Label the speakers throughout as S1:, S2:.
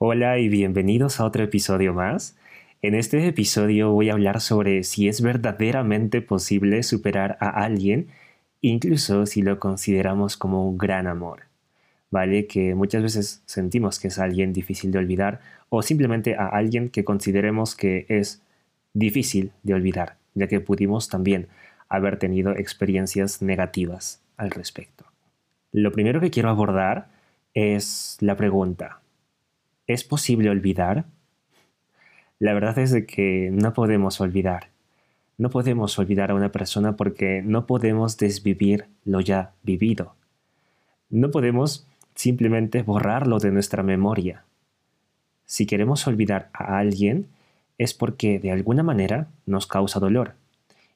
S1: Hola y bienvenidos a otro episodio más. En este episodio voy a hablar sobre si es verdaderamente posible superar a alguien, incluso si lo consideramos como un gran amor. ¿Vale? Que muchas veces sentimos que es alguien difícil de olvidar o simplemente a alguien que consideremos que es difícil de olvidar, ya que pudimos también haber tenido experiencias negativas al respecto. Lo primero que quiero abordar es la pregunta, ¿Es posible olvidar? La verdad es de que no podemos olvidar. No podemos olvidar a una persona porque no podemos desvivir lo ya vivido. No podemos simplemente borrarlo de nuestra memoria. Si queremos olvidar a alguien es porque de alguna manera nos causa dolor.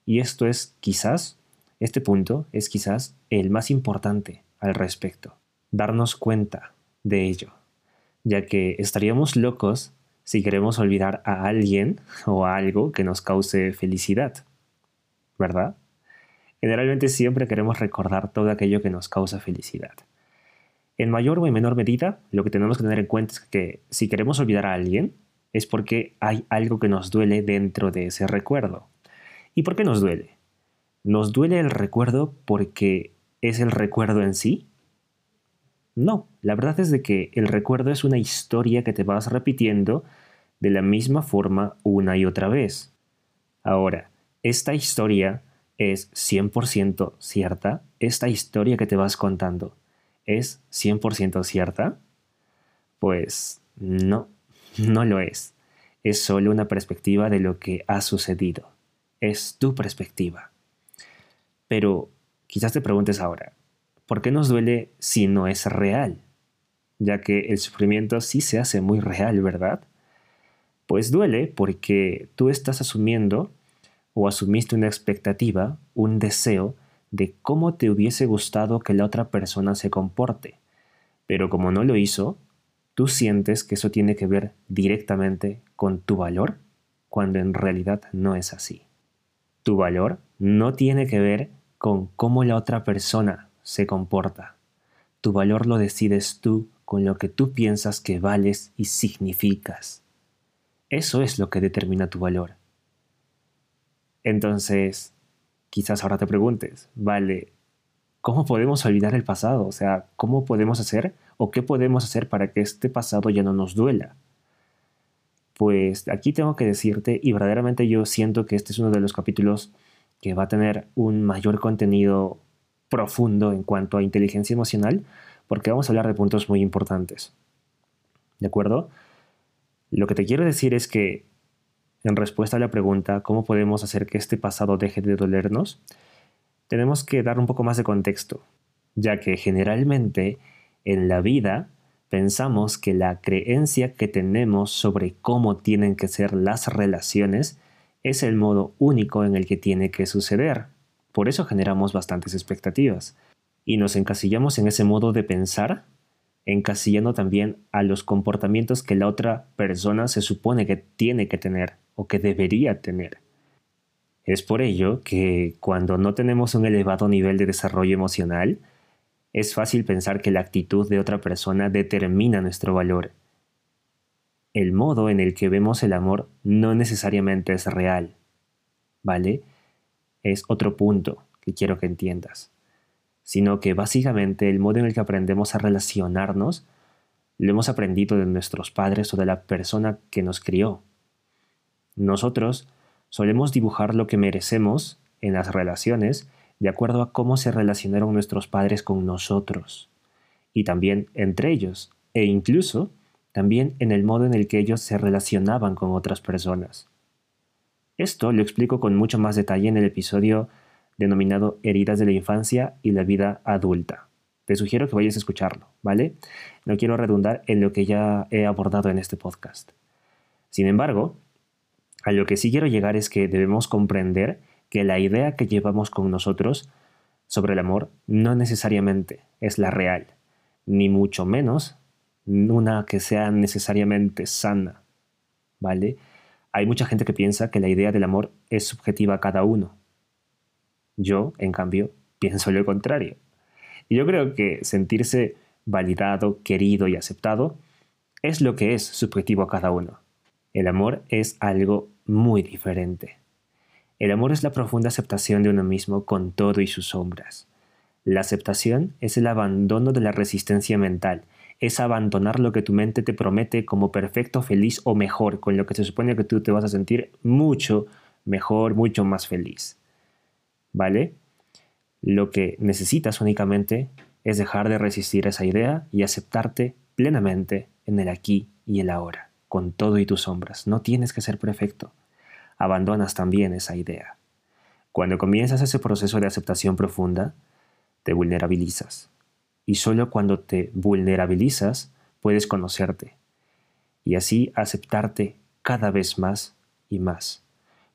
S1: Y esto es quizás, este punto es quizás el más importante al respecto. Darnos cuenta de ello ya que estaríamos locos si queremos olvidar a alguien o a algo que nos cause felicidad, ¿verdad? Generalmente siempre queremos recordar todo aquello que nos causa felicidad. En mayor o en menor medida, lo que tenemos que tener en cuenta es que si queremos olvidar a alguien, es porque hay algo que nos duele dentro de ese recuerdo. ¿Y por qué nos duele? ¿Nos duele el recuerdo porque es el recuerdo en sí? No, la verdad es de que el recuerdo es una historia que te vas repitiendo de la misma forma una y otra vez. Ahora, esta historia es 100% cierta, esta historia que te vas contando es 100% cierta. Pues no, no lo es. Es solo una perspectiva de lo que ha sucedido. Es tu perspectiva. Pero quizás te preguntes ahora, ¿Por qué nos duele si no es real? Ya que el sufrimiento sí se hace muy real, ¿verdad? Pues duele porque tú estás asumiendo o asumiste una expectativa, un deseo de cómo te hubiese gustado que la otra persona se comporte. Pero como no lo hizo, tú sientes que eso tiene que ver directamente con tu valor, cuando en realidad no es así. Tu valor no tiene que ver con cómo la otra persona se comporta. Tu valor lo decides tú con lo que tú piensas que vales y significas. Eso es lo que determina tu valor. Entonces, quizás ahora te preguntes, vale, ¿cómo podemos olvidar el pasado? O sea, ¿cómo podemos hacer o qué podemos hacer para que este pasado ya no nos duela? Pues aquí tengo que decirte, y verdaderamente yo siento que este es uno de los capítulos que va a tener un mayor contenido profundo en cuanto a inteligencia emocional, porque vamos a hablar de puntos muy importantes. ¿De acuerdo? Lo que te quiero decir es que, en respuesta a la pregunta, ¿cómo podemos hacer que este pasado deje de dolernos? Tenemos que dar un poco más de contexto, ya que generalmente en la vida pensamos que la creencia que tenemos sobre cómo tienen que ser las relaciones es el modo único en el que tiene que suceder. Por eso generamos bastantes expectativas. Y nos encasillamos en ese modo de pensar, encasillando también a los comportamientos que la otra persona se supone que tiene que tener o que debería tener. Es por ello que cuando no tenemos un elevado nivel de desarrollo emocional, es fácil pensar que la actitud de otra persona determina nuestro valor. El modo en el que vemos el amor no necesariamente es real, ¿vale? Es otro punto que quiero que entiendas, sino que básicamente el modo en el que aprendemos a relacionarnos lo hemos aprendido de nuestros padres o de la persona que nos crió. Nosotros solemos dibujar lo que merecemos en las relaciones de acuerdo a cómo se relacionaron nuestros padres con nosotros, y también entre ellos, e incluso también en el modo en el que ellos se relacionaban con otras personas. Esto lo explico con mucho más detalle en el episodio denominado Heridas de la Infancia y la Vida Adulta. Te sugiero que vayas a escucharlo, ¿vale? No quiero redundar en lo que ya he abordado en este podcast. Sin embargo, a lo que sí quiero llegar es que debemos comprender que la idea que llevamos con nosotros sobre el amor no necesariamente es la real, ni mucho menos una que sea necesariamente sana, ¿vale? Hay mucha gente que piensa que la idea del amor es subjetiva a cada uno. Yo, en cambio, pienso lo contrario. Y yo creo que sentirse validado, querido y aceptado es lo que es subjetivo a cada uno. El amor es algo muy diferente. El amor es la profunda aceptación de uno mismo con todo y sus sombras. La aceptación es el abandono de la resistencia mental, es abandonar lo que tu mente te promete como perfecto, feliz o mejor, con lo que se supone que tú te vas a sentir mucho mejor, mucho más feliz. ¿Vale? Lo que necesitas únicamente es dejar de resistir esa idea y aceptarte plenamente en el aquí y el ahora, con todo y tus sombras. No tienes que ser perfecto. Abandonas también esa idea. Cuando comienzas ese proceso de aceptación profunda, te vulnerabilizas. Y solo cuando te vulnerabilizas puedes conocerte. Y así aceptarte cada vez más y más.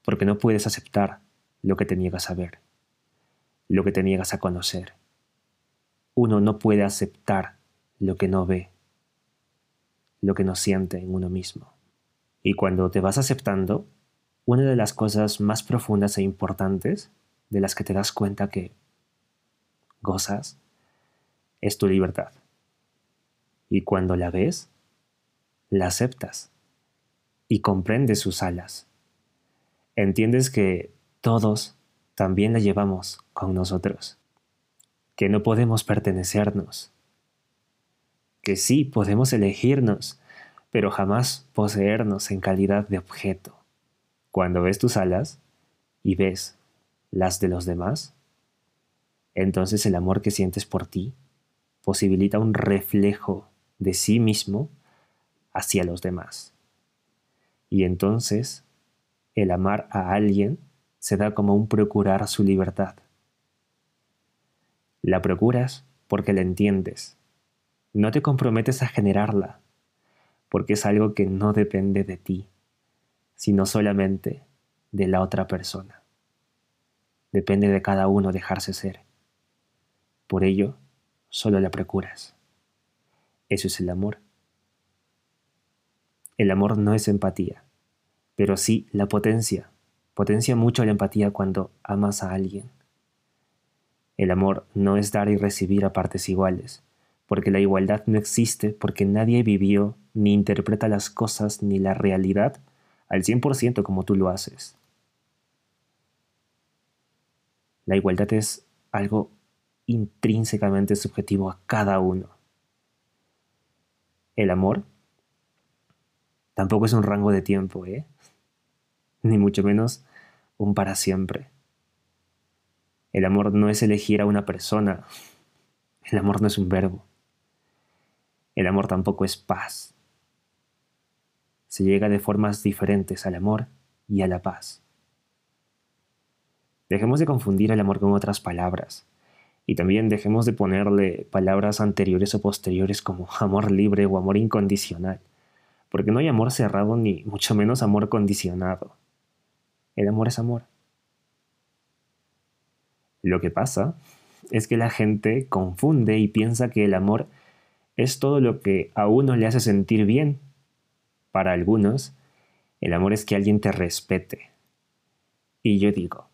S1: Porque no puedes aceptar lo que te niegas a ver, lo que te niegas a conocer. Uno no puede aceptar lo que no ve, lo que no siente en uno mismo. Y cuando te vas aceptando, una de las cosas más profundas e importantes de las que te das cuenta que gozas es tu libertad. Y cuando la ves, la aceptas y comprendes sus alas. Entiendes que todos también la llevamos con nosotros, que no podemos pertenecernos, que sí podemos elegirnos, pero jamás poseernos en calidad de objeto. Cuando ves tus alas y ves las de los demás, entonces el amor que sientes por ti posibilita un reflejo de sí mismo hacia los demás. Y entonces el amar a alguien se da como un procurar su libertad. La procuras porque la entiendes. No te comprometes a generarla, porque es algo que no depende de ti, sino solamente de la otra persona. Depende de cada uno dejarse ser. Por ello, solo la procuras. Eso es el amor. El amor no es empatía, pero sí la potencia. Potencia mucho la empatía cuando amas a alguien. El amor no es dar y recibir a partes iguales, porque la igualdad no existe porque nadie vivió ni interpreta las cosas ni la realidad al 100% como tú lo haces. La igualdad es algo intrínsecamente subjetivo a cada uno. El amor tampoco es un rango de tiempo, ¿eh? Ni mucho menos un para siempre. El amor no es elegir a una persona. El amor no es un verbo. El amor tampoco es paz. Se llega de formas diferentes al amor y a la paz. Dejemos de confundir el amor con otras palabras. Y también dejemos de ponerle palabras anteriores o posteriores como amor libre o amor incondicional, porque no hay amor cerrado ni mucho menos amor condicionado. El amor es amor. Lo que pasa es que la gente confunde y piensa que el amor es todo lo que a uno le hace sentir bien. Para algunos, el amor es que alguien te respete. Y yo digo,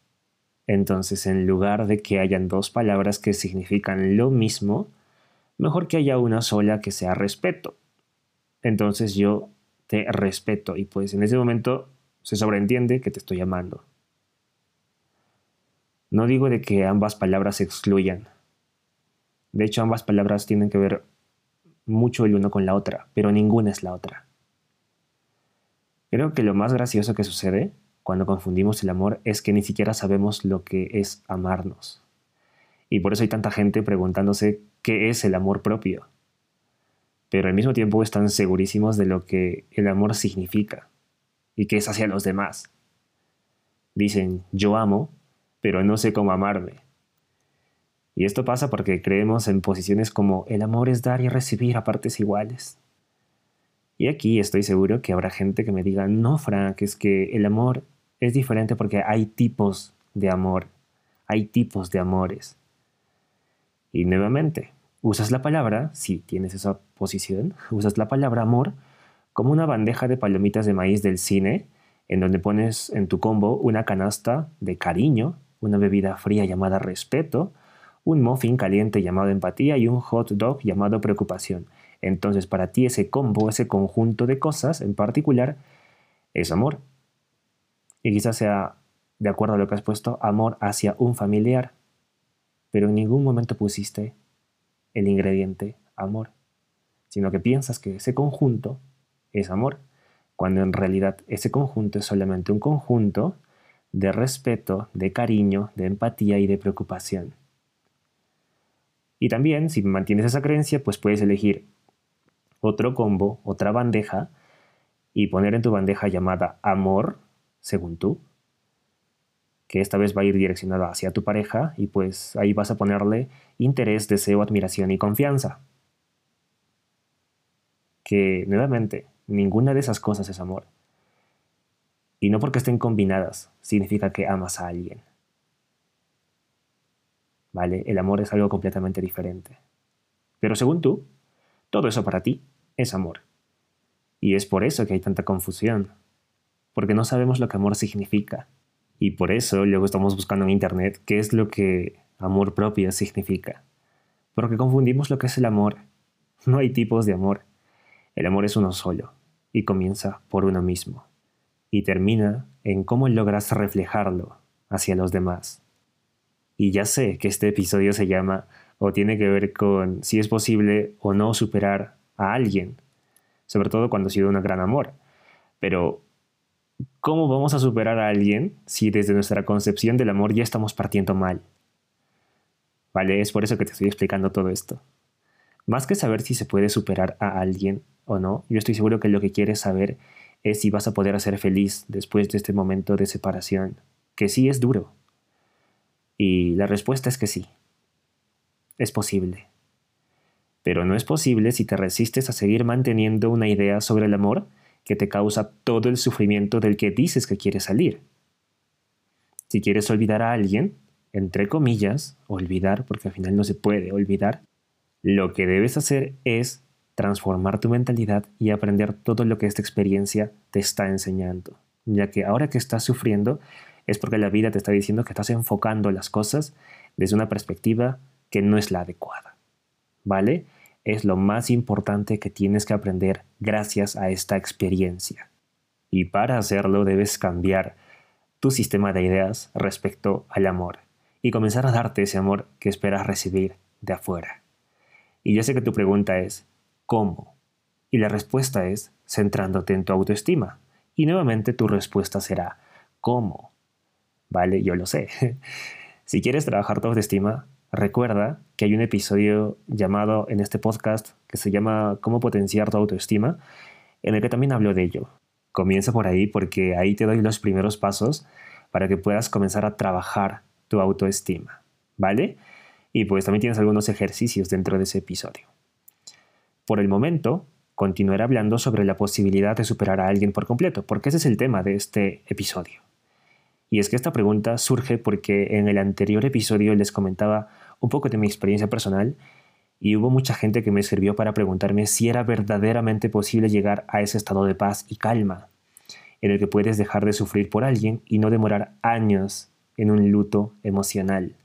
S1: entonces, en lugar de que hayan dos palabras que significan lo mismo, mejor que haya una sola que sea respeto. Entonces yo te respeto y pues en ese momento se sobreentiende que te estoy amando. No digo de que ambas palabras se excluyan. De hecho, ambas palabras tienen que ver mucho el uno con la otra, pero ninguna es la otra. Creo que lo más gracioso que sucede cuando confundimos el amor es que ni siquiera sabemos lo que es amarnos. Y por eso hay tanta gente preguntándose qué es el amor propio. Pero al mismo tiempo están segurísimos de lo que el amor significa y que es hacia los demás. Dicen, yo amo, pero no sé cómo amarme. Y esto pasa porque creemos en posiciones como el amor es dar y recibir a partes iguales. Y aquí estoy seguro que habrá gente que me diga, no, Frank, es que el amor es diferente porque hay tipos de amor, hay tipos de amores. Y nuevamente, usas la palabra, si tienes esa posición, usas la palabra amor como una bandeja de palomitas de maíz del cine, en donde pones en tu combo una canasta de cariño, una bebida fría llamada respeto, un muffin caliente llamado empatía y un hot dog llamado preocupación. Entonces para ti ese combo, ese conjunto de cosas en particular, es amor. Y quizás sea, de acuerdo a lo que has puesto, amor hacia un familiar, pero en ningún momento pusiste el ingrediente amor, sino que piensas que ese conjunto es amor, cuando en realidad ese conjunto es solamente un conjunto de respeto, de cariño, de empatía y de preocupación. Y también, si mantienes esa creencia, pues puedes elegir otro combo, otra bandeja, y poner en tu bandeja llamada amor, según tú, que esta vez va a ir direccionada hacia tu pareja, y pues ahí vas a ponerle interés, deseo, admiración y confianza. Que nuevamente, ninguna de esas cosas es amor. Y no porque estén combinadas significa que amas a alguien. ¿Vale? El amor es algo completamente diferente. Pero según tú, todo eso para ti es amor. Y es por eso que hay tanta confusión. Porque no sabemos lo que amor significa. Y por eso luego estamos buscando en Internet qué es lo que amor propio significa. Porque confundimos lo que es el amor. No hay tipos de amor. El amor es uno solo y comienza por uno mismo. Y termina en cómo logras reflejarlo hacia los demás. Y ya sé que este episodio se llama o tiene que ver con si es posible o no superar a alguien, sobre todo cuando ha sido un gran amor. Pero, ¿cómo vamos a superar a alguien si desde nuestra concepción del amor ya estamos partiendo mal? Vale, es por eso que te estoy explicando todo esto. Más que saber si se puede superar a alguien o no, yo estoy seguro que lo que quieres saber es si vas a poder hacer feliz después de este momento de separación, que sí es duro, y la respuesta es que sí. Es posible. Pero no es posible si te resistes a seguir manteniendo una idea sobre el amor que te causa todo el sufrimiento del que dices que quieres salir. Si quieres olvidar a alguien, entre comillas, olvidar, porque al final no se puede olvidar, lo que debes hacer es transformar tu mentalidad y aprender todo lo que esta experiencia te está enseñando, ya que ahora que estás sufriendo, es porque la vida te está diciendo que estás enfocando las cosas desde una perspectiva que no es la adecuada. ¿Vale? Es lo más importante que tienes que aprender gracias a esta experiencia. Y para hacerlo debes cambiar tu sistema de ideas respecto al amor y comenzar a darte ese amor que esperas recibir de afuera. Y yo sé que tu pregunta es, ¿cómo? Y la respuesta es centrándote en tu autoestima. Y nuevamente tu respuesta será, ¿cómo? ¿vale? Yo lo sé. si quieres trabajar tu autoestima, recuerda que hay un episodio llamado en este podcast que se llama Cómo potenciar tu autoestima, en el que también hablo de ello. Comienza por ahí porque ahí te doy los primeros pasos para que puedas comenzar a trabajar tu autoestima, ¿vale? Y pues también tienes algunos ejercicios dentro de ese episodio. Por el momento, continuaré hablando sobre la posibilidad de superar a alguien por completo, porque ese es el tema de este episodio. Y es que esta pregunta surge porque en el anterior episodio les comentaba un poco de mi experiencia personal y hubo mucha gente que me sirvió para preguntarme si era verdaderamente posible llegar a ese estado de paz y calma, en el que puedes dejar de sufrir por alguien y no demorar años en un luto emocional.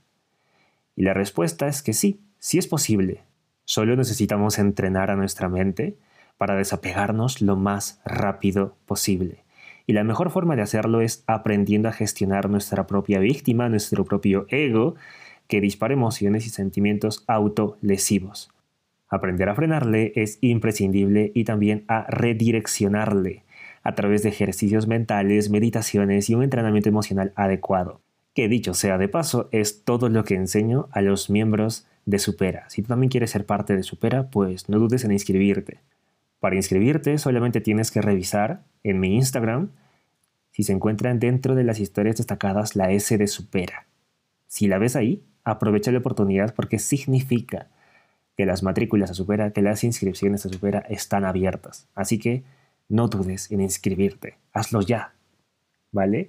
S1: Y la respuesta es que sí, sí es posible. Solo necesitamos entrenar a nuestra mente para desapegarnos lo más rápido posible. Y la mejor forma de hacerlo es aprendiendo a gestionar nuestra propia víctima, nuestro propio ego, que dispara emociones y sentimientos autolesivos. Aprender a frenarle es imprescindible y también a redireccionarle a través de ejercicios mentales, meditaciones y un entrenamiento emocional adecuado. Que dicho sea de paso, es todo lo que enseño a los miembros de Supera. Si tú también quieres ser parte de Supera, pues no dudes en inscribirte. Para inscribirte solamente tienes que revisar en mi Instagram si se encuentran dentro de las historias destacadas la S de Supera. Si la ves ahí, aprovecha la oportunidad porque significa que las matrículas a Supera, que las inscripciones a Supera están abiertas. Así que no dudes en inscribirte. Hazlo ya. ¿Vale?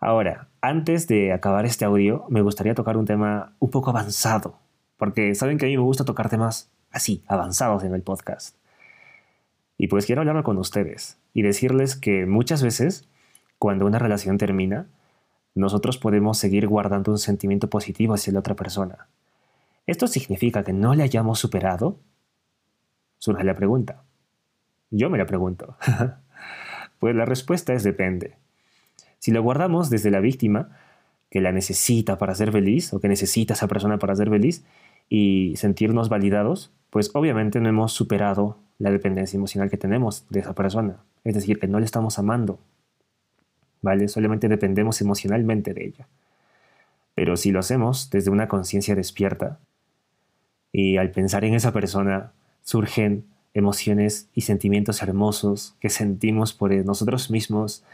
S1: Ahora, antes de acabar este audio, me gustaría tocar un tema un poco avanzado. Porque saben que a mí me gusta tocar temas así, avanzados en el podcast. Y pues quiero hablarlo con ustedes y decirles que muchas veces, cuando una relación termina, nosotros podemos seguir guardando un sentimiento positivo hacia la otra persona. ¿Esto significa que no le hayamos superado? Surge la pregunta. Yo me la pregunto. pues la respuesta es depende. Si lo guardamos desde la víctima, que la necesita para ser feliz, o que necesita esa persona para ser feliz, y sentirnos validados, pues obviamente no hemos superado la dependencia emocional que tenemos de esa persona. Es decir, que no le estamos amando. ¿Vale? Solamente dependemos emocionalmente de ella. Pero si lo hacemos desde una conciencia despierta, y al pensar en esa persona surgen emociones y sentimientos hermosos que sentimos por nosotros mismos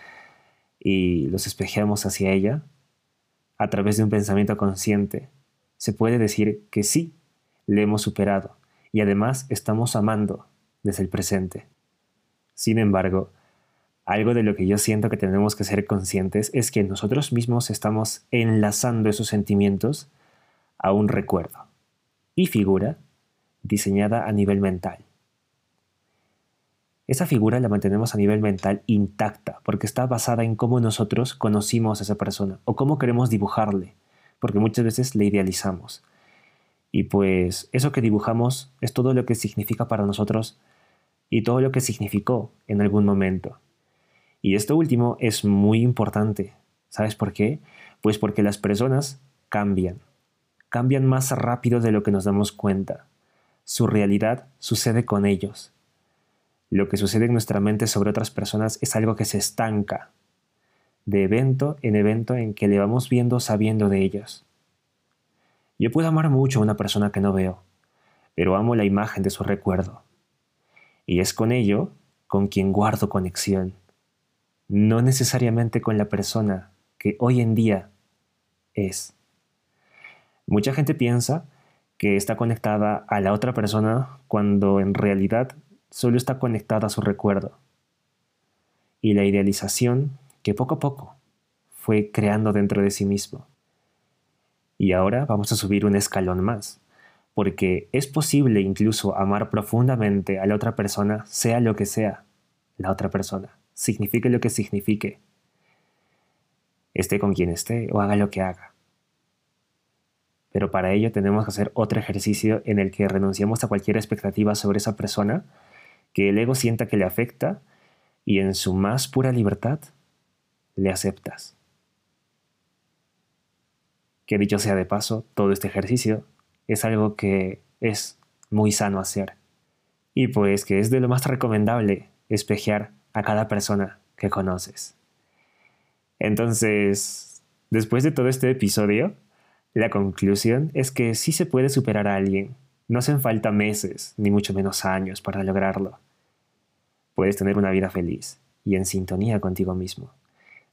S1: y los espejeamos hacia ella, a través de un pensamiento consciente, se puede decir que sí, le hemos superado y además estamos amando desde el presente. Sin embargo, algo de lo que yo siento que tenemos que ser conscientes es que nosotros mismos estamos enlazando esos sentimientos a un recuerdo y figura diseñada a nivel mental. Esa figura la mantenemos a nivel mental intacta porque está basada en cómo nosotros conocimos a esa persona o cómo queremos dibujarle, porque muchas veces le idealizamos. Y pues eso que dibujamos es todo lo que significa para nosotros y todo lo que significó en algún momento. Y esto último es muy importante. ¿Sabes por qué? Pues porque las personas cambian. Cambian más rápido de lo que nos damos cuenta. Su realidad sucede con ellos. Lo que sucede en nuestra mente sobre otras personas es algo que se estanca, de evento en evento en que le vamos viendo sabiendo de ellos. Yo puedo amar mucho a una persona que no veo, pero amo la imagen de su recuerdo. Y es con ello con quien guardo conexión, no necesariamente con la persona que hoy en día es. Mucha gente piensa que está conectada a la otra persona cuando en realidad solo está conectada a su recuerdo. Y la idealización que poco a poco fue creando dentro de sí mismo. Y ahora vamos a subir un escalón más, porque es posible incluso amar profundamente a la otra persona, sea lo que sea la otra persona, signifique lo que signifique, esté con quien esté o haga lo que haga. Pero para ello tenemos que hacer otro ejercicio en el que renunciamos a cualquier expectativa sobre esa persona, que el ego sienta que le afecta y en su más pura libertad le aceptas. Que dicho sea de paso, todo este ejercicio es algo que es muy sano hacer. Y pues que es de lo más recomendable espejear a cada persona que conoces. Entonces, después de todo este episodio, la conclusión es que sí se puede superar a alguien. No hacen falta meses, ni mucho menos años para lograrlo. Puedes tener una vida feliz y en sintonía contigo mismo,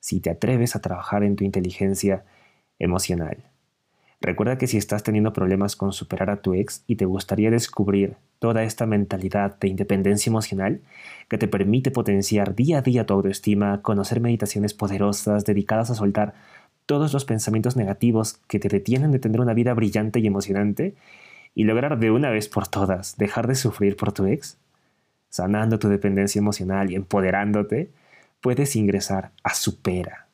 S1: si te atreves a trabajar en tu inteligencia emocional. Recuerda que si estás teniendo problemas con superar a tu ex y te gustaría descubrir toda esta mentalidad de independencia emocional que te permite potenciar día a día tu autoestima, conocer meditaciones poderosas dedicadas a soltar todos los pensamientos negativos que te detienen de tener una vida brillante y emocionante y lograr de una vez por todas dejar de sufrir por tu ex, sanando tu dependencia emocional y empoderándote, puedes ingresar a Supera,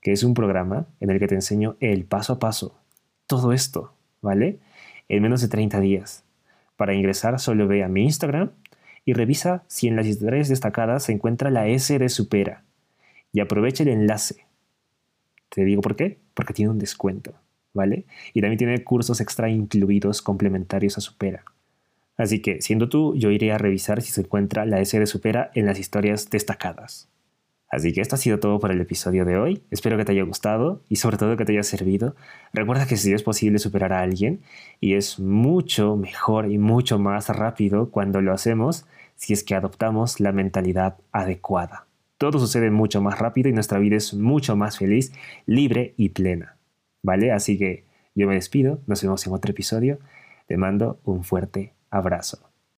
S1: que es un programa en el que te enseño el paso a paso, todo esto, ¿vale? En menos de 30 días. Para ingresar solo ve a mi Instagram y revisa si en las historias destacadas se encuentra la S de Supera y aprovecha el enlace. Te digo por qué, porque tiene un descuento, ¿vale? Y también tiene cursos extra incluidos complementarios a Supera. Así que, siendo tú, yo iré a revisar si se encuentra la S de Supera en las historias destacadas. Así que esto ha sido todo por el episodio de hoy. Espero que te haya gustado y sobre todo que te haya servido. Recuerda que si es posible superar a alguien y es mucho mejor y mucho más rápido cuando lo hacemos si es que adoptamos la mentalidad adecuada. Todo sucede mucho más rápido y nuestra vida es mucho más feliz, libre y plena. ¿Vale? Así que yo me despido, nos vemos en otro episodio. Te mando un fuerte abrazo.